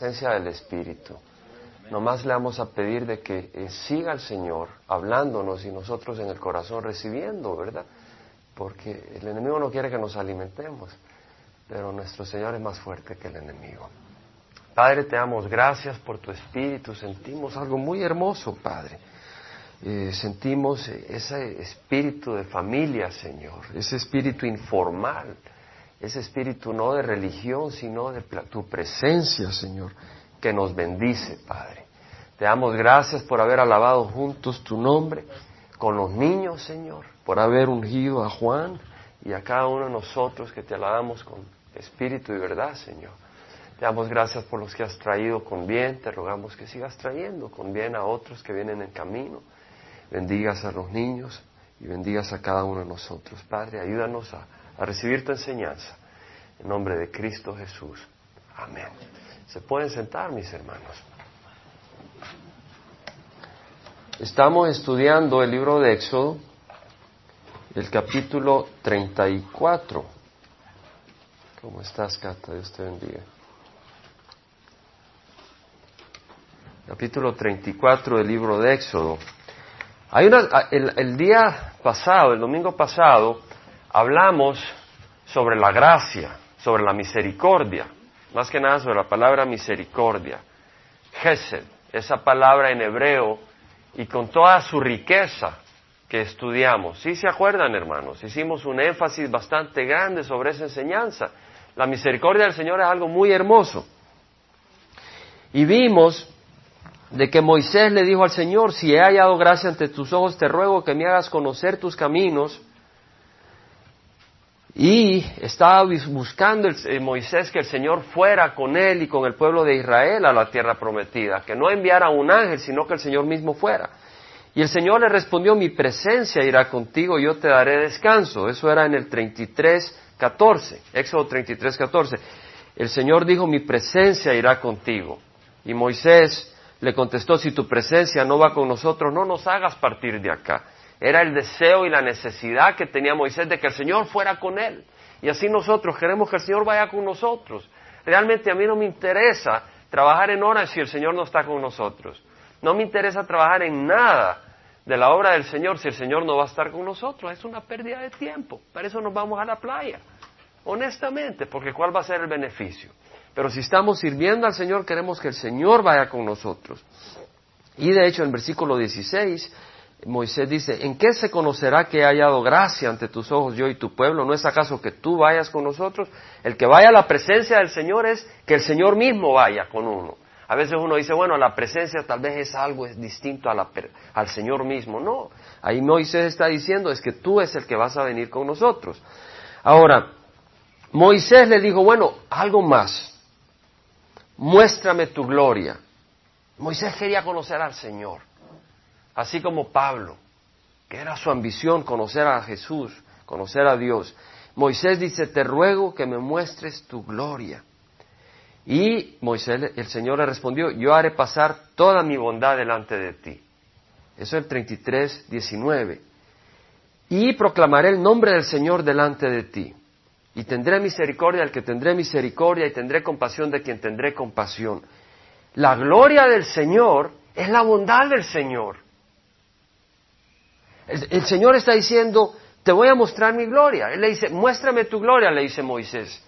presencia del Espíritu. Nomás le vamos a pedir de que eh, siga el Señor hablándonos y nosotros en el corazón recibiendo, ¿verdad? Porque el enemigo no quiere que nos alimentemos, pero nuestro Señor es más fuerte que el enemigo. Padre, te damos gracias por tu Espíritu. Sentimos algo muy hermoso, Padre. Eh, sentimos ese espíritu de familia, Señor, ese espíritu informal, ese espíritu no de religión, sino de tu presencia, Señor, que nos bendice, Padre. Te damos gracias por haber alabado juntos tu nombre con los niños, Señor, por haber ungido a Juan y a cada uno de nosotros que te alabamos con espíritu y verdad, Señor. Te damos gracias por los que has traído con bien, te rogamos que sigas trayendo con bien a otros que vienen en camino. Bendigas a los niños y bendigas a cada uno de nosotros. Padre, ayúdanos a a recibir tu enseñanza. En nombre de Cristo Jesús. Amén. Se pueden sentar, mis hermanos. Estamos estudiando el libro de Éxodo, el capítulo 34. ¿Cómo estás, Cata? Dios te bendiga. Capítulo 34 del libro de Éxodo. Hay una, el, el día pasado, el domingo pasado, hablamos sobre la gracia, sobre la misericordia, más que nada sobre la palabra misericordia. Gesed, esa palabra en hebreo, y con toda su riqueza que estudiamos. ¿Sí se acuerdan, hermanos? Hicimos un énfasis bastante grande sobre esa enseñanza. La misericordia del Señor es algo muy hermoso. Y vimos de que Moisés le dijo al Señor, si he hallado gracia ante tus ojos, te ruego que me hagas conocer tus caminos y estaba buscando eh, Moisés que el Señor fuera con él y con el pueblo de Israel a la tierra prometida, que no enviara un ángel, sino que el Señor mismo fuera. Y el Señor le respondió, mi presencia irá contigo, yo te daré descanso. Eso era en el 33, 14, Éxodo 33, 14. El Señor dijo, mi presencia irá contigo. Y Moisés le contestó, si tu presencia no va con nosotros, no nos hagas partir de acá. Era el deseo y la necesidad que tenía Moisés de que el Señor fuera con él. Y así nosotros queremos que el Señor vaya con nosotros. Realmente a mí no me interesa trabajar en horas si el Señor no está con nosotros. No me interesa trabajar en nada de la obra del Señor si el Señor no va a estar con nosotros. Es una pérdida de tiempo. Para eso nos vamos a la playa. Honestamente, porque ¿cuál va a ser el beneficio? Pero si estamos sirviendo al Señor, queremos que el Señor vaya con nosotros. Y de hecho, en versículo 16 Moisés dice, ¿en qué se conocerá que he hallado gracia ante tus ojos yo y tu pueblo? ¿No es acaso que tú vayas con nosotros? El que vaya a la presencia del Señor es que el Señor mismo vaya con uno. A veces uno dice, bueno, la presencia tal vez es algo distinto al Señor mismo. No, ahí Moisés está diciendo es que tú es el que vas a venir con nosotros. Ahora, Moisés le dijo, bueno, algo más, muéstrame tu gloria. Moisés quería conocer al Señor así como Pablo, que era su ambición conocer a Jesús, conocer a Dios. Moisés dice, te ruego que me muestres tu gloria. Y Moisés, el Señor le respondió, yo haré pasar toda mi bondad delante de ti. Eso es el 33, 19. Y proclamaré el nombre del Señor delante de ti. Y tendré misericordia al que tendré misericordia y tendré compasión de quien tendré compasión. La gloria del Señor es la bondad del Señor. El, Señor está diciendo, te voy a mostrar mi gloria. Él le dice, muéstrame tu gloria, le dice Moisés.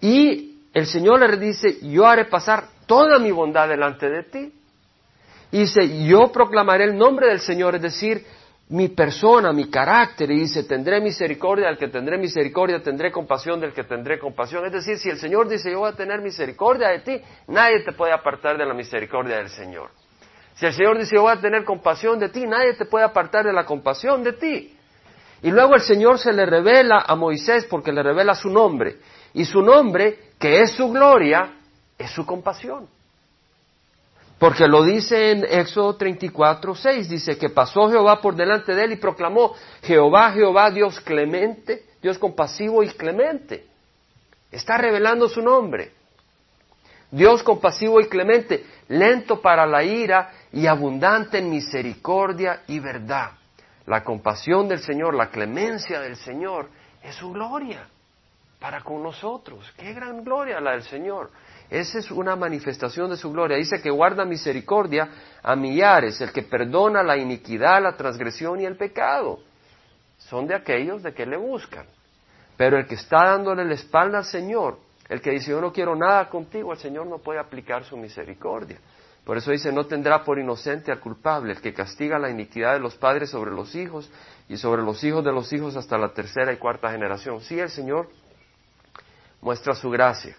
Y el Señor le dice, yo haré pasar toda mi bondad delante de ti. Y dice, yo proclamaré el nombre del Señor, es decir, mi persona, mi carácter, y dice, tendré misericordia del que tendré misericordia, tendré compasión del que tendré compasión. Es decir, si el Señor dice, yo voy a tener misericordia de ti, nadie te puede apartar de la misericordia del Señor. Si el Señor dice, yo voy a tener compasión de ti, nadie te puede apartar de la compasión de ti. Y luego el Señor se le revela a Moisés porque le revela su nombre. Y su nombre, que es su gloria, es su compasión. Porque lo dice en Éxodo 34, 6, dice que pasó Jehová por delante de él y proclamó, Jehová, Jehová, Dios clemente, Dios compasivo y clemente. Está revelando su nombre. Dios compasivo y clemente, lento para la ira y abundante en misericordia y verdad. La compasión del Señor, la clemencia del Señor es su gloria para con nosotros. Qué gran gloria la del Señor. Esa es una manifestación de su gloria. Dice que guarda misericordia a millares, el que perdona la iniquidad, la transgresión y el pecado. Son de aquellos de que le buscan. Pero el que está dándole la espalda al Señor, el que dice yo no quiero nada contigo, el Señor no puede aplicar su misericordia. Por eso dice, no tendrá por inocente al culpable, el que castiga la iniquidad de los padres sobre los hijos y sobre los hijos de los hijos hasta la tercera y cuarta generación. Sí, el Señor muestra su gracia,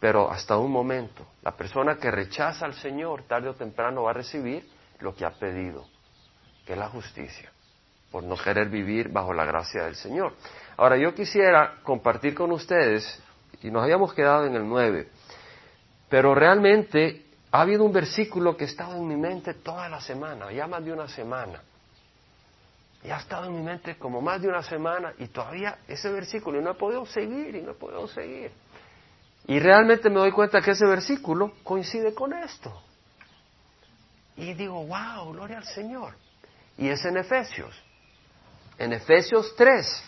pero hasta un momento. La persona que rechaza al Señor tarde o temprano va a recibir lo que ha pedido, que es la justicia, por no querer vivir bajo la gracia del Señor. Ahora, yo quisiera compartir con ustedes, y nos habíamos quedado en el 9, pero realmente ha habido un versículo que ha estado en mi mente toda la semana, ya más de una semana. Y ha estado en mi mente como más de una semana y todavía ese versículo y no he podido seguir y no he podido seguir. Y realmente me doy cuenta que ese versículo coincide con esto. Y digo, wow, gloria al Señor. Y es en Efesios. En Efesios 3,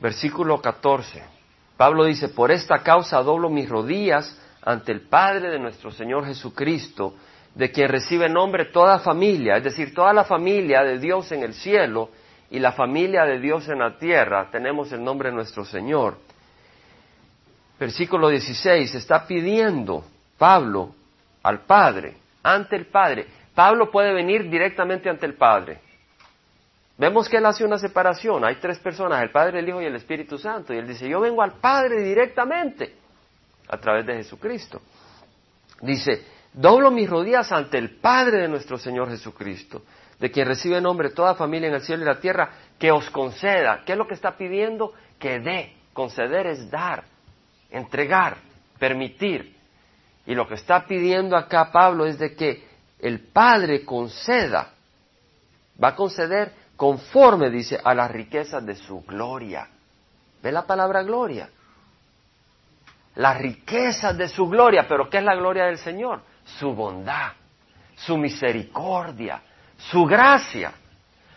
versículo 14. Pablo dice, por esta causa doblo mis rodillas ante el Padre de nuestro Señor Jesucristo, de quien recibe nombre toda familia, es decir, toda la familia de Dios en el cielo y la familia de Dios en la tierra, tenemos el nombre de nuestro Señor. Versículo 16, está pidiendo Pablo al Padre, ante el Padre. Pablo puede venir directamente ante el Padre. Vemos que él hace una separación. Hay tres personas, el Padre, el Hijo y el Espíritu Santo. Y él dice, yo vengo al Padre directamente a través de Jesucristo. Dice, doblo mis rodillas ante el Padre de nuestro Señor Jesucristo, de quien recibe nombre toda familia en el cielo y la tierra, que os conceda. ¿Qué es lo que está pidiendo? Que dé. Conceder es dar, entregar, permitir. Y lo que está pidiendo acá Pablo es de que el Padre conceda, va a conceder conforme, dice, a las riquezas de su gloria. ¿Ve la palabra gloria? las riquezas de su gloria. Pero ¿qué es la gloria del Señor? Su bondad, su misericordia, su gracia.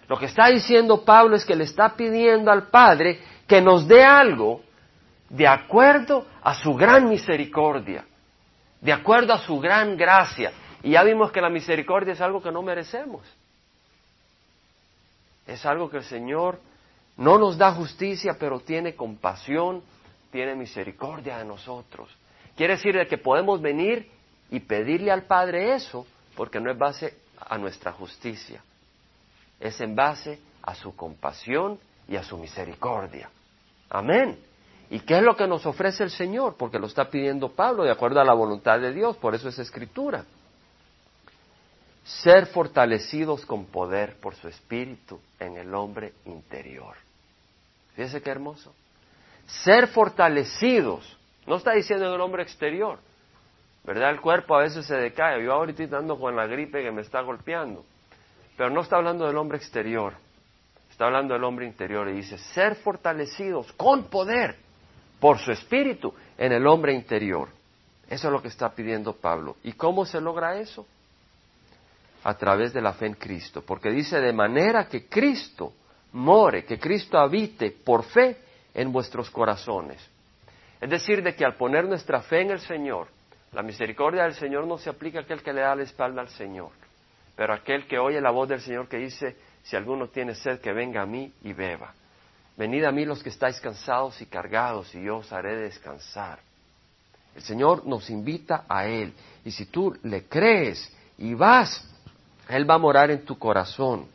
Lo que está diciendo Pablo es que le está pidiendo al Padre que nos dé algo de acuerdo a su gran misericordia, de acuerdo a su gran gracia. Y ya vimos que la misericordia es algo que no merecemos. Es algo que el Señor no nos da justicia, pero tiene compasión tiene misericordia de nosotros. Quiere decir de que podemos venir y pedirle al Padre eso, porque no es base a nuestra justicia, es en base a su compasión y a su misericordia. Amén. ¿Y qué es lo que nos ofrece el Señor? Porque lo está pidiendo Pablo de acuerdo a la voluntad de Dios, por eso es escritura. Ser fortalecidos con poder por su espíritu en el hombre interior. Fíjese qué hermoso ser fortalecidos. No está diciendo en el hombre exterior. ¿Verdad? El cuerpo a veces se decae. Yo ahorita ando con la gripe que me está golpeando. Pero no está hablando del hombre exterior. Está hablando del hombre interior y dice, ser fortalecidos con poder por su espíritu en el hombre interior. Eso es lo que está pidiendo Pablo. ¿Y cómo se logra eso? A través de la fe en Cristo. Porque dice, de manera que Cristo more, que Cristo habite por fe en vuestros corazones. Es decir, de que al poner nuestra fe en el Señor, la misericordia del Señor no se aplica a aquel que le da la espalda al Señor, pero aquel que oye la voz del Señor que dice, si alguno tiene sed, que venga a mí y beba. Venid a mí los que estáis cansados y cargados, y yo os haré descansar. El Señor nos invita a Él, y si tú le crees y vas, Él va a morar en tu corazón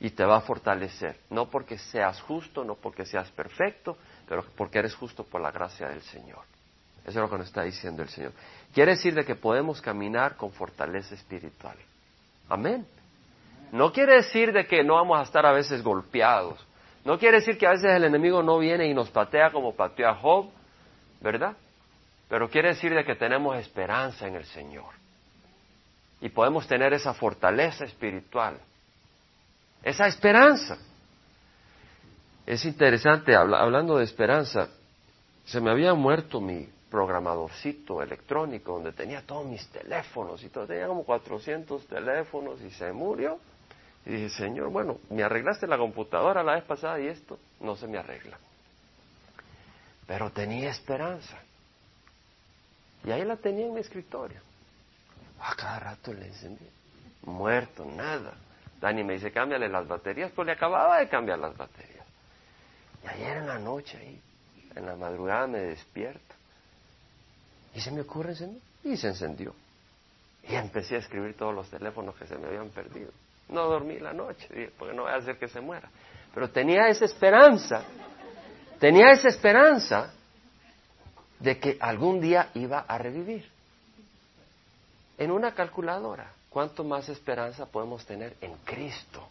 y te va a fortalecer. No porque seas justo, no porque seas perfecto, pero porque eres justo por la gracia del Señor. Eso es lo que nos está diciendo el Señor. Quiere decir de que podemos caminar con fortaleza espiritual. Amén. No quiere decir de que no vamos a estar a veces golpeados. No quiere decir que a veces el enemigo no viene y nos patea como pateó a Job, ¿verdad? Pero quiere decir de que tenemos esperanza en el Señor. Y podemos tener esa fortaleza espiritual esa esperanza. Es interesante, hablando de esperanza, se me había muerto mi programadorcito electrónico donde tenía todos mis teléfonos y todo, tenía como 400 teléfonos y se murió. Y dije, Señor, bueno, me arreglaste la computadora la vez pasada y esto no se me arregla. Pero tenía esperanza. Y ahí la tenía en mi escritorio. A cada rato le encendí. Muerto, nada. Dani me dice, cámbiale las baterías, pues le acababa de cambiar las baterías. Y ayer en la noche ahí, en la madrugada me despierto. Y se me ocurre encender. Y se encendió. Y empecé a escribir todos los teléfonos que se me habían perdido. No dormí la noche, porque no voy a hacer que se muera. Pero tenía esa esperanza, tenía esa esperanza de que algún día iba a revivir. En una calculadora, ¿cuánto más esperanza podemos tener en Cristo?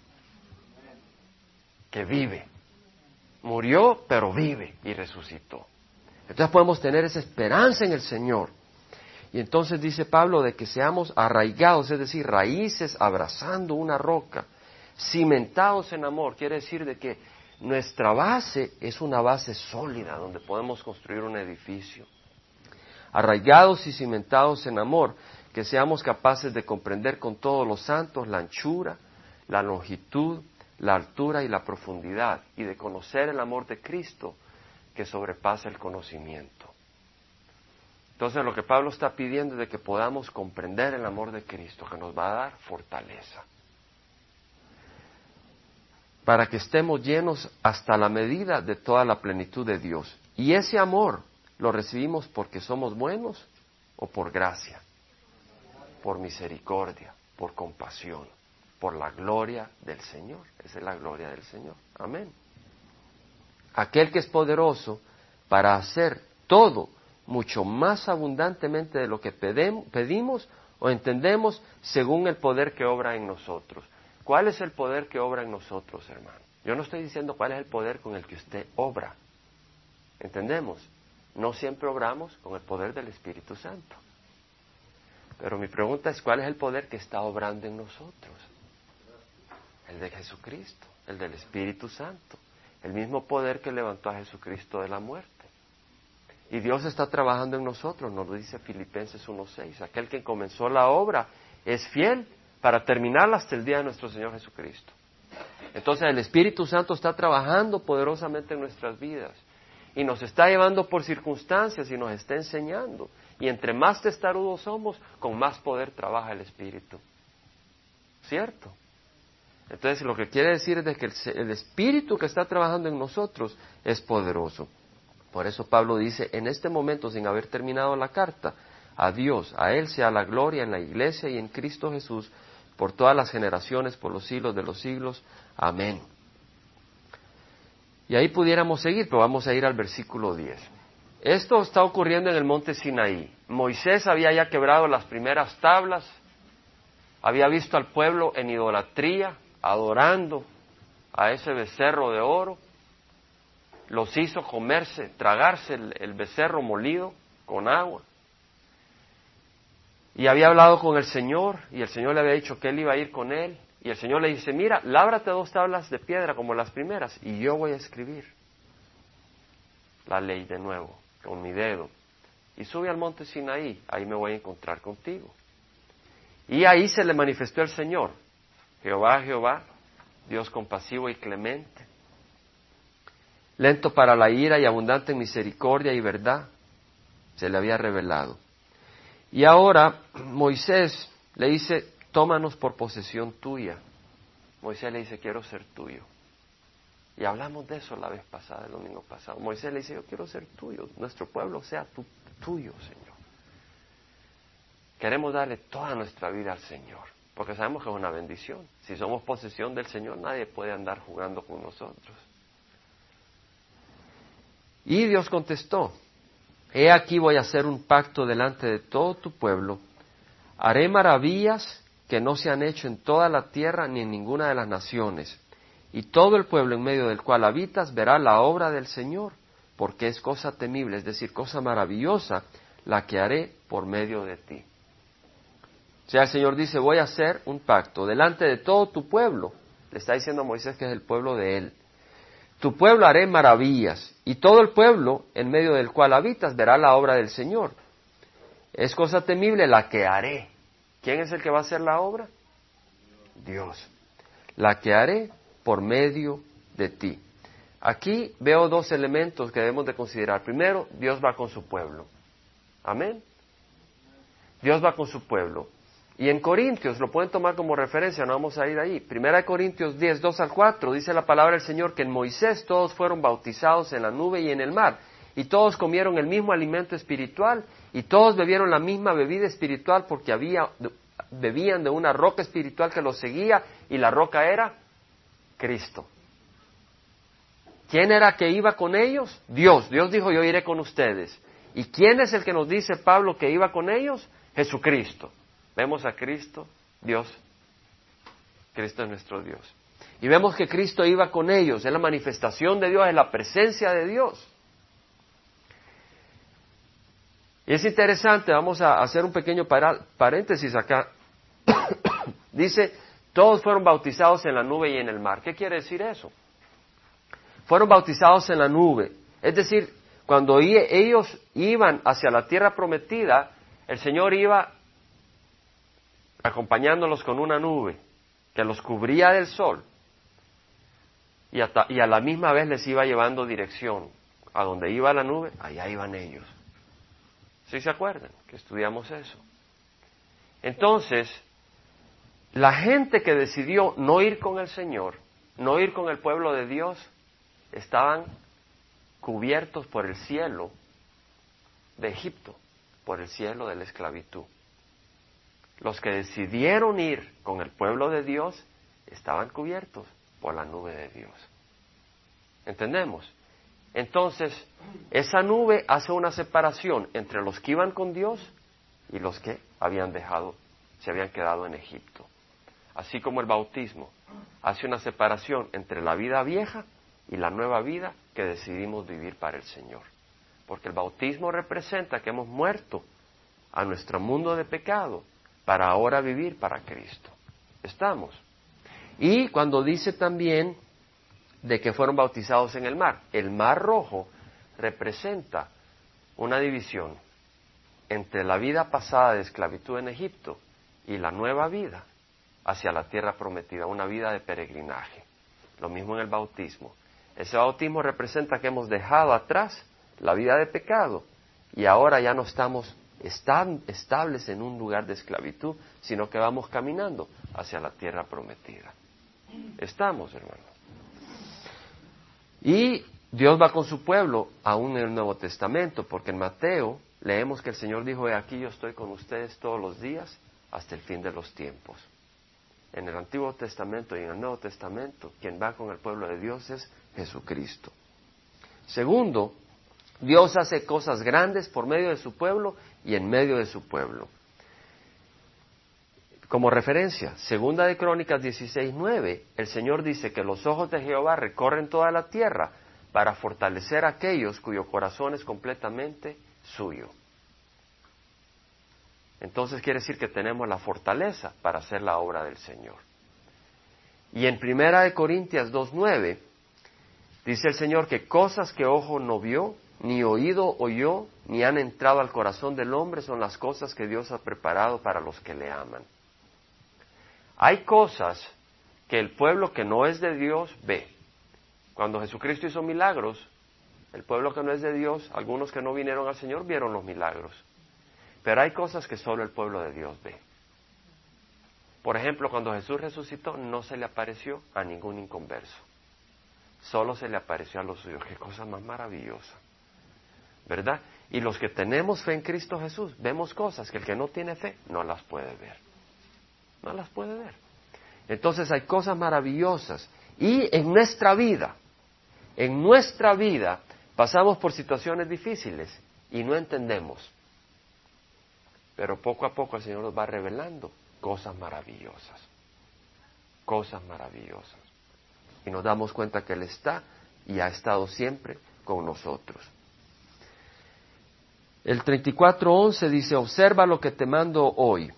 Que vive. Murió, pero vive y resucitó. Entonces podemos tener esa esperanza en el Señor. Y entonces dice Pablo de que seamos arraigados, es decir, raíces abrazando una roca, cimentados en amor. Quiere decir de que nuestra base es una base sólida donde podemos construir un edificio. Arraigados y cimentados en amor, que seamos capaces de comprender con todos los santos la anchura, la longitud, la altura y la profundidad, y de conocer el amor de Cristo que sobrepasa el conocimiento. Entonces lo que Pablo está pidiendo es de que podamos comprender el amor de Cristo, que nos va a dar fortaleza, para que estemos llenos hasta la medida de toda la plenitud de Dios. Y ese amor lo recibimos porque somos buenos o por gracia, por misericordia, por compasión, por la gloria del Señor. Esa es la gloria del Señor. Amén. Aquel que es poderoso para hacer todo mucho más abundantemente de lo que pedimos o entendemos según el poder que obra en nosotros. ¿Cuál es el poder que obra en nosotros, hermano? Yo no estoy diciendo cuál es el poder con el que usted obra. ¿Entendemos? No siempre obramos con el poder del Espíritu Santo. Pero mi pregunta es, ¿cuál es el poder que está obrando en nosotros? El de Jesucristo, el del Espíritu Santo, el mismo poder que levantó a Jesucristo de la muerte. Y Dios está trabajando en nosotros, nos lo dice Filipenses 1.6. Aquel que comenzó la obra es fiel para terminarla hasta el día de nuestro Señor Jesucristo. Entonces el Espíritu Santo está trabajando poderosamente en nuestras vidas y nos está llevando por circunstancias y nos está enseñando. Y entre más testarudos somos, con más poder trabaja el Espíritu. ¿Cierto? Entonces lo que quiere decir es que el Espíritu que está trabajando en nosotros es poderoso. Por eso Pablo dice, en este momento, sin haber terminado la carta, a Dios, a Él sea la gloria en la iglesia y en Cristo Jesús, por todas las generaciones, por los siglos de los siglos. Amén. Y ahí pudiéramos seguir, pero vamos a ir al versículo 10. Esto está ocurriendo en el monte Sinaí. Moisés había ya quebrado las primeras tablas, había visto al pueblo en idolatría, adorando a ese becerro de oro, los hizo comerse, tragarse el, becerro molido con agua. Y había hablado con el Señor y el Señor le había dicho que él iba a ir con él. Y el Señor le dice, mira, lábrate dos tablas de piedra como las primeras y yo voy a escribir la ley de nuevo con mi dedo. Y sube al monte Sinaí, ahí me voy a encontrar contigo. Y ahí se le manifestó el Señor, Jehová, Jehová, Dios compasivo y clemente, lento para la ira y abundante en misericordia y verdad, se le había revelado. Y ahora Moisés le dice, tómanos por posesión tuya. Moisés le dice, quiero ser tuyo. Y hablamos de eso la vez pasada, el domingo pasado. Moisés le dice, yo quiero ser tuyo, nuestro pueblo sea tuyo, Señor. Queremos darle toda nuestra vida al Señor, porque sabemos que es una bendición. Si somos posesión del Señor, nadie puede andar jugando con nosotros. Y Dios contestó, He aquí voy a hacer un pacto delante de todo tu pueblo, haré maravillas que no se han hecho en toda la tierra ni en ninguna de las naciones, y todo el pueblo en medio del cual habitas verá la obra del Señor, porque es cosa temible, es decir, cosa maravillosa, la que haré por medio de ti. O sea, el Señor dice, voy a hacer un pacto delante de todo tu pueblo. Le está diciendo a Moisés que es el pueblo de él. Tu pueblo haré maravillas, y todo el pueblo en medio del cual habitas verá la obra del Señor. Es cosa temible la que haré. ¿Quién es el que va a hacer la obra? Dios. La que haré por medio de ti. Aquí veo dos elementos que debemos de considerar. Primero, Dios va con su pueblo. Amén. Dios va con su pueblo. Y en Corintios, lo pueden tomar como referencia, no vamos a ir ahí. Primera de Corintios 10, 2 al 4, dice la palabra del Señor que en Moisés todos fueron bautizados en la nube y en el mar, y todos comieron el mismo alimento espiritual, y todos bebieron la misma bebida espiritual porque había, bebían de una roca espiritual que los seguía, y la roca era Cristo. ¿Quién era que iba con ellos? Dios. Dios dijo, yo iré con ustedes. ¿Y quién es el que nos dice Pablo que iba con ellos? Jesucristo. Vemos a Cristo, Dios. Cristo es nuestro Dios. Y vemos que Cristo iba con ellos, es la manifestación de Dios, es la presencia de Dios. Y es interesante, vamos a hacer un pequeño paréntesis acá. Dice, todos fueron bautizados en la nube y en el mar. ¿Qué quiere decir eso? Fueron bautizados en la nube. Es decir, cuando ellos iban hacia la tierra prometida, el Señor iba acompañándolos con una nube que los cubría del sol y, a la misma vez les iba llevando dirección. A donde iba la nube, allá iban ellos. ¿Sí se acuerdan que estudiamos eso? Entonces, la gente que decidió no ir con el Señor, no ir con el pueblo de Dios, estaban cubiertos por el cielo de Egipto, por el cielo de la esclavitud. Los que decidieron ir con el pueblo de Dios estaban cubiertos por la nube de Dios. ¿Entendemos? Entonces, esa nube hace una separación entre los que iban con Dios y los que habían dejado, se habían quedado en Egipto. Así como el bautismo hace una separación entre la vida vieja y la nueva vida que decidimos vivir para el Señor. Porque el bautismo representa que hemos muerto a nuestro mundo de pecado para ahora vivir para Cristo. Estamos. Y cuando dice también de que fueron bautizados en el mar, el mar rojo representa una división entre la vida pasada de esclavitud en Egipto y la nueva vida hacia la tierra prometida, una vida de peregrinaje. Lo mismo en el bautismo. Ese bautismo representa que hemos dejado atrás la vida de pecado y ahora ya no estamos estables en un lugar de esclavitud, sino que vamos caminando hacia la tierra prometida. Estamos, hermanos. Y Dios va con su pueblo aún en el Nuevo Testamento, porque en Mateo leemos que el Señor dijo, aquí yo estoy con ustedes todos los días hasta el fin de los tiempos en el Antiguo Testamento y en el Nuevo Testamento, quien va con el pueblo de Dios es Jesucristo. Segundo, Dios hace cosas grandes por medio de su pueblo y en medio de su pueblo. Como referencia, segunda de Crónicas 16:9, el Señor dice que los ojos de Jehová recorren toda la tierra para fortalecer a aquellos cuyo corazón es completamente suyo. Entonces quiere decir que tenemos la fortaleza para hacer la obra del Señor. Y en Primera de Corintias 2.9 dice el Señor que cosas que ojo no vio, ni oído oyó, ni han entrado al corazón del hombre son las cosas que Dios ha preparado para los que le aman. Hay cosas que el pueblo que no es de Dios ve. Cuando Jesucristo hizo milagros, el pueblo que no es de Dios, algunos que no vinieron al Señor vieron los milagros. Pero hay cosas que solo el pueblo de Dios ve. Por ejemplo, cuando Jesús resucitó, no se le apareció a ningún inconverso. Solo se le apareció a los suyos. Qué cosa más maravillosa. ¿Verdad? Y los que tenemos fe en Cristo Jesús, vemos cosas que el que no tiene fe no las puede ver. No las puede ver. Entonces hay cosas maravillosas. Y en nuestra vida, en nuestra vida, pasamos por situaciones difíciles y no entendemos. Pero poco a poco el Señor nos va revelando cosas maravillosas, cosas maravillosas. Y nos damos cuenta que Él está y ha estado siempre con nosotros. El 34.11 dice, observa lo que te mando hoy.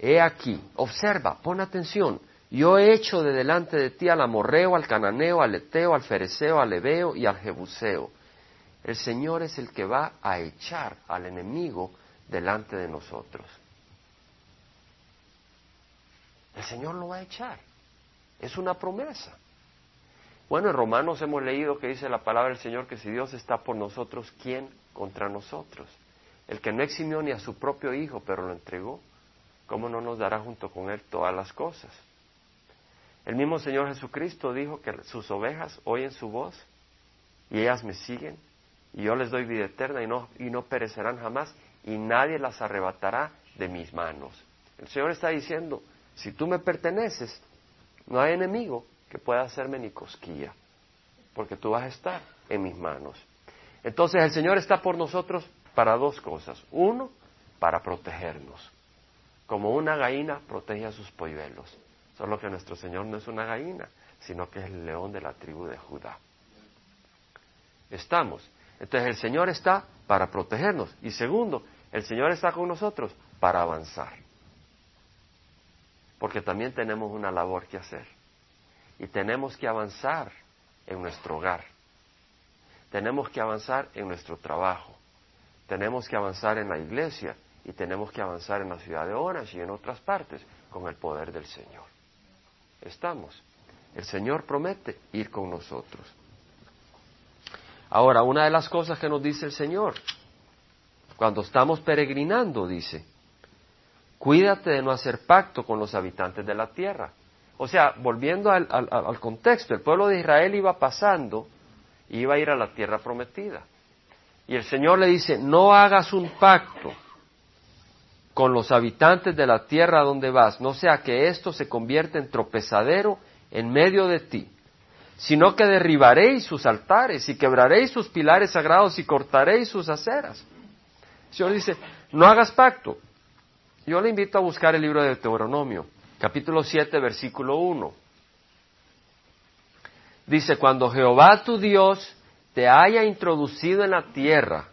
He aquí, observa, pon atención. Yo he hecho de delante de ti al amorreo, al cananeo, al eteo, al fereceo, al ebeo y al jebuseo. El Señor es el que va a echar al enemigo delante de nosotros. El Señor lo va a echar. Es una promesa. Bueno, en Romanos hemos leído que dice la palabra del Señor que si Dios está por nosotros, ¿quién contra nosotros? el que no eximió ni a su propio Hijo, pero lo entregó, ¿cómo no nos dará junto con Él todas las cosas? El mismo Señor Jesucristo dijo que sus ovejas oyen su voz y ellas me siguen y yo les doy vida eterna y no, y no perecerán jamás y nadie las arrebatará de mis manos. El Señor está diciendo, si tú me perteneces, no hay enemigo que pueda hacerme ni cosquilla, porque tú vas a estar en mis manos. Entonces el Señor está por nosotros para dos cosas. Uno, para protegernos, como una gallina protege a sus polluelos. Solo que nuestro Señor no es una gallina, sino que es el león de la tribu de Judá. Estamos. Entonces el Señor está para protegernos. Y segundo, el Señor está con nosotros para avanzar. Porque también tenemos una labor que hacer. Y tenemos que avanzar en nuestro hogar. Tenemos que avanzar en nuestro trabajo. Tenemos que avanzar en la iglesia. Y tenemos que avanzar en la ciudad de Orange y en otras partes con el poder del Señor. Estamos. El Señor promete ir con nosotros. Ahora, una de las cosas que nos dice el Señor, cuando estamos peregrinando, dice, cuídate de no hacer pacto con los habitantes de la tierra. O sea, volviendo al, contexto, el pueblo de Israel iba pasando y iba a ir a la tierra prometida. Y el Señor le dice, no hagas un pacto con los habitantes de la tierra donde vas, no sea que esto se convierta en tropezadero en medio de ti, sino que derribaréis sus altares y quebraréis sus pilares sagrados y cortaréis sus aceras. El Señor dice, no hagas pacto. Yo le invito a buscar el libro de Deuteronomio, capítulo 7, versículo 1. Dice, cuando Jehová tu Dios te haya introducido en la tierra,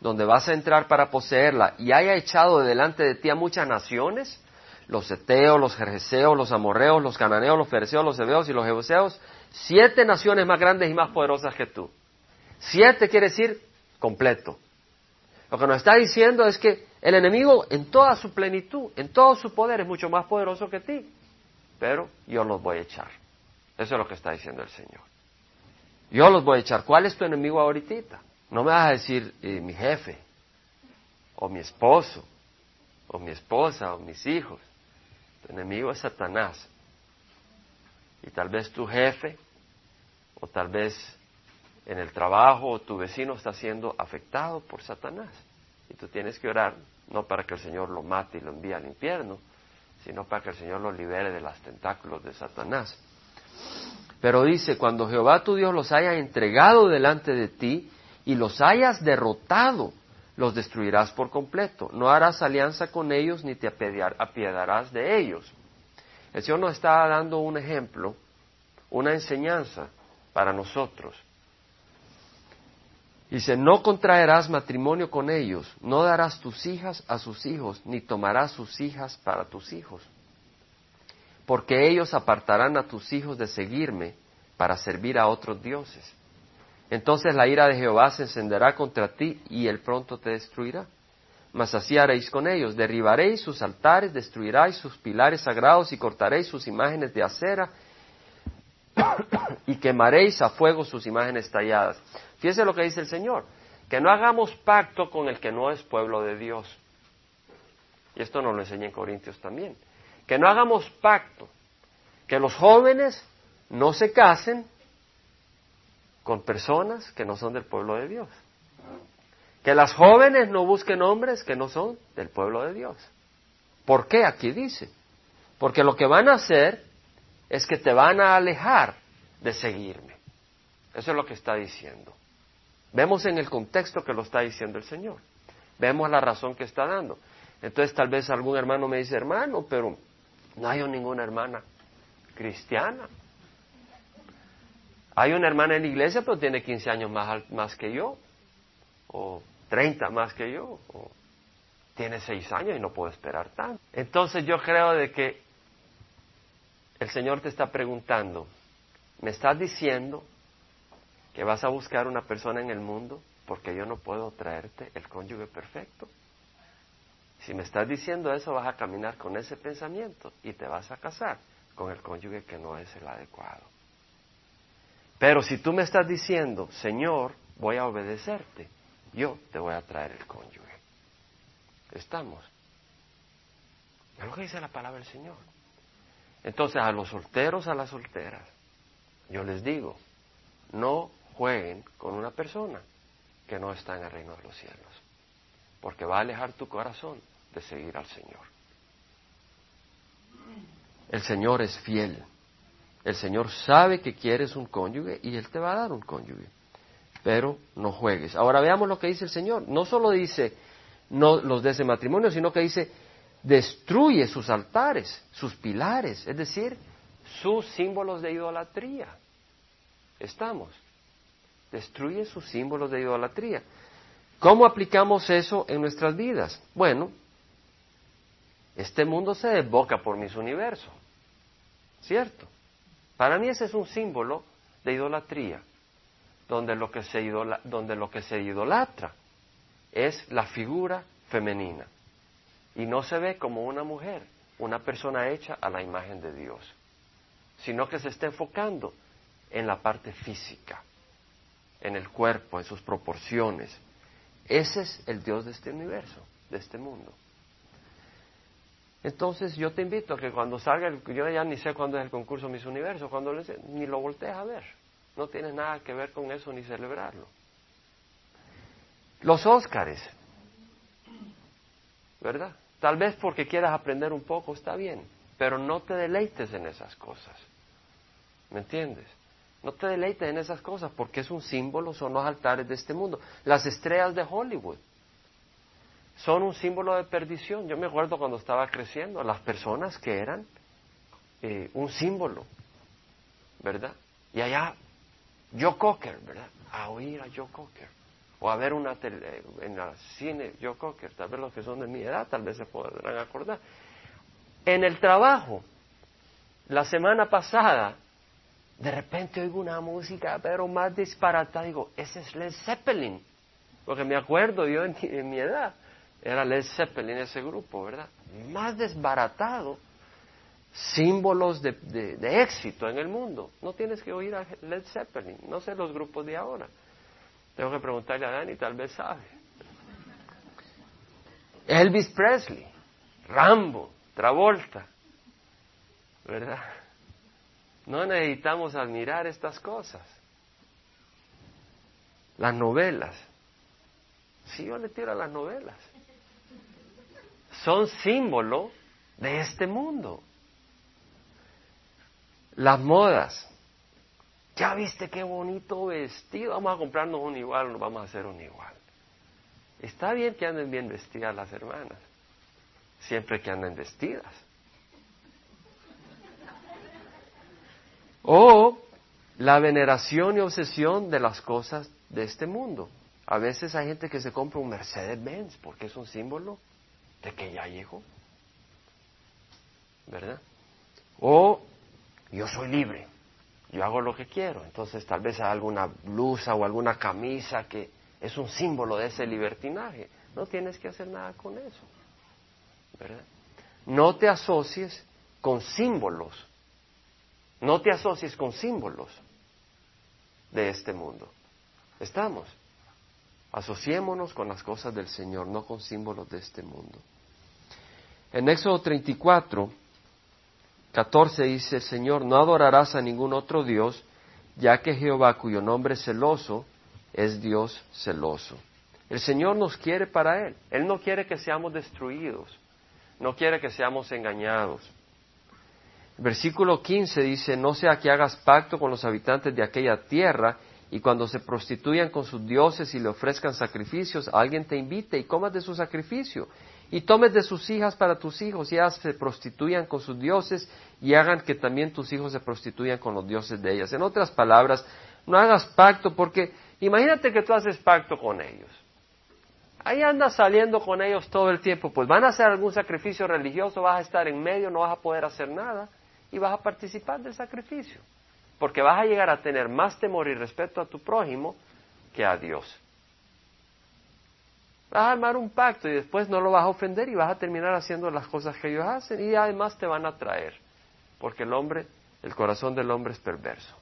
donde vas a entrar para poseerla, y haya echado delante de ti a muchas naciones, los eteos, los jerjeseos, los amorreos, los cananeos, los fereceos, los hebeos y los jebuseos, siete naciones más grandes y más poderosas que tú. Siete quiere decir completo. Lo que nos está diciendo es que el enemigo en toda su plenitud, en todo su poder es mucho más poderoso que ti. Pero yo los voy a echar. Eso es lo que está diciendo el Señor. Yo los voy a echar. ¿Cuál es tu enemigo ahorita? No me vas a decir eh, mi jefe, o mi esposo, o mi esposa, o mis hijos. Tu enemigo es Satanás. Y tal vez tu jefe, o tal vez en el trabajo, o tu vecino está siendo afectado por Satanás. Y tú tienes que orar, no para que el Señor lo mate y lo envíe al infierno, sino para que el Señor lo libere de los tentáculos de Satanás. Pero dice, cuando Jehová tu Dios los haya entregado delante de ti y los hayas derrotado, los destruirás por completo. No harás alianza con ellos ni te apiedarás de ellos. El Señor nos está dando un ejemplo, una enseñanza para nosotros. Dice, no contraerás matrimonio con ellos, no darás tus hijas a sus hijos, ni tomarás sus hijas para tus hijos, porque ellos apartarán a tus hijos de seguirme para servir a otros dioses. Entonces la ira de Jehová se encenderá contra ti y él pronto te destruirá mas así haréis con ellos, derribaréis sus altares, destruiráis sus pilares sagrados y cortaréis sus imágenes de acera y quemaréis a fuego sus imágenes talladas. Fíjese lo que dice el Señor, que no hagamos pacto con el que no es pueblo de Dios. Y esto nos lo enseña en Corintios también. Que no hagamos pacto, que los jóvenes no se casen con personas que no son del pueblo de Dios. Que las jóvenes no busquen hombres que no son del pueblo de Dios. ¿Por qué? Aquí dice. Porque lo que van a hacer es que te van a alejar de seguirme. Eso es lo que está diciendo. Vemos en el contexto que lo está diciendo el Señor. Vemos la razón que está dando. Entonces tal vez algún hermano me dice, hermano, pero no hay ninguna hermana cristiana. Hay una hermana en la iglesia, pero tiene 15 años más, más que yo. O 30 más que yo, o tiene 6 años y no puedo esperar tanto. Entonces yo creo de que el Señor te está preguntando, ¿me estás diciendo que vas a buscar una persona en el mundo porque yo no puedo traerte el cónyuge perfecto? Si me estás diciendo eso, vas a caminar con ese pensamiento y te vas a casar con el cónyuge que no es el adecuado. Pero si tú me estás diciendo, Señor, voy a obedecerte, yo te voy a traer el cónyuge. Estamos. Es lo que dice la palabra del Señor. Entonces, a los solteros, a las solteras, yo les digo, no jueguen con una persona que no está en el reino de los cielos, porque va a alejar tu corazón de seguir al Señor. El Señor es fiel. El Señor sabe que quieres un cónyuge y Él te va a dar un cónyuge. Pero no juegues. Ahora veamos lo que dice el Señor. No solo dice no los de ese matrimonio, sino que dice destruye sus altares, sus pilares, es decir, sus símbolos de idolatría. Estamos. Destruye sus símbolos de idolatría. ¿Cómo aplicamos eso en nuestras vidas? Bueno, este mundo se desboca por mis universos, ¿cierto? Para mí ese es un símbolo de idolatría, donde lo que se, idolatra es la figura femenina y no se ve como una mujer, una persona hecha a la imagen de Dios, sino que se está enfocando en la parte física, en el cuerpo, en sus proporciones. Ese es el Dios de este universo, de este mundo. Entonces yo te invito a que cuando salga, el, yo ya ni sé cuándo es el concurso Miss Universo, cuando ni lo voltees a ver. No tienes nada que ver con eso ni celebrarlo. Los Óscares, ¿verdad? Tal vez porque quieras aprender un poco, está bien, pero no te deleites en esas cosas. ¿Me entiendes? No te deleites en esas cosas porque es un símbolo, son los altares de este mundo. Las estrellas de Hollywood son un símbolo de perdición. Yo me acuerdo cuando estaba creciendo, las personas que eran eh, un símbolo, ¿verdad? Y allá, Joe Cocker, ¿verdad? A oír a Joe Cocker. O a ver una tele, en el cine Joe Cocker. Tal vez los que son de mi edad, tal vez se podrán acordar. En el trabajo, la semana pasada, de repente oigo una música, pero más disparata. Digo, ese es Led Zeppelin. Porque me acuerdo yo en mi edad era Led Zeppelin ese grupo, ¿verdad? Más desbaratado, símbolos de, éxito en el mundo. No tienes que oír a Led Zeppelin, no sé los grupos de ahora. Tengo que preguntarle a Dani, tal vez sabe. Elvis Presley, Rambo, Travolta, ¿verdad? No necesitamos admirar estas cosas. Las novelas. Sí, yo le tiro a las novelas son símbolo de este mundo. Las modas. Ya viste qué bonito vestido. Vamos a comprarnos un igual, nos vamos a hacer un igual. Está bien que anden bien vestidas las hermanas, siempre que anden vestidas. O la veneración y obsesión de las cosas de este mundo. A veces hay gente que se compra un Mercedes-Benz porque es un símbolo de que ya llegó. ¿Verdad? O yo soy libre, yo hago lo que quiero. Entonces tal vez hay alguna blusa o alguna camisa que es un símbolo de ese libertinaje. No tienes que hacer nada con eso. ¿Verdad? No te asocies con símbolos. No te asocies con símbolos de este mundo. ¿Estamos? Asociémonos con las cosas del Señor, no con símbolos de este mundo. En Éxodo 34, 14 dice el Señor, no adorarás a ningún otro Dios, ya que Jehová, cuyo nombre es celoso, es Dios celoso. El Señor nos quiere para Él. Él no quiere que seamos destruidos, no quiere que seamos engañados. versículo 15 dice, no sea que hagas pacto con los habitantes de aquella tierra y cuando se prostituyan con sus dioses y le ofrezcan sacrificios, alguien te invite y comas de su sacrificio y tomes de sus hijas para tus hijos y ellas se prostituyan con sus dioses y hagan que también tus hijos se prostituyan con los dioses de ellas. En otras palabras, no hagas pacto porque imagínate que tú haces pacto con ellos. Ahí andas saliendo con ellos todo el tiempo, pues van a hacer algún sacrificio religioso, vas a estar en medio, no vas a poder hacer nada y vas a participar del sacrificio, porque vas a llegar a tener más temor y respeto a tu prójimo que a Dios. Vas a armar un pacto y después no lo vas a ofender y vas a terminar haciendo las cosas que ellos hacen y además te van a traer, porque el hombre, el corazón del hombre es perverso.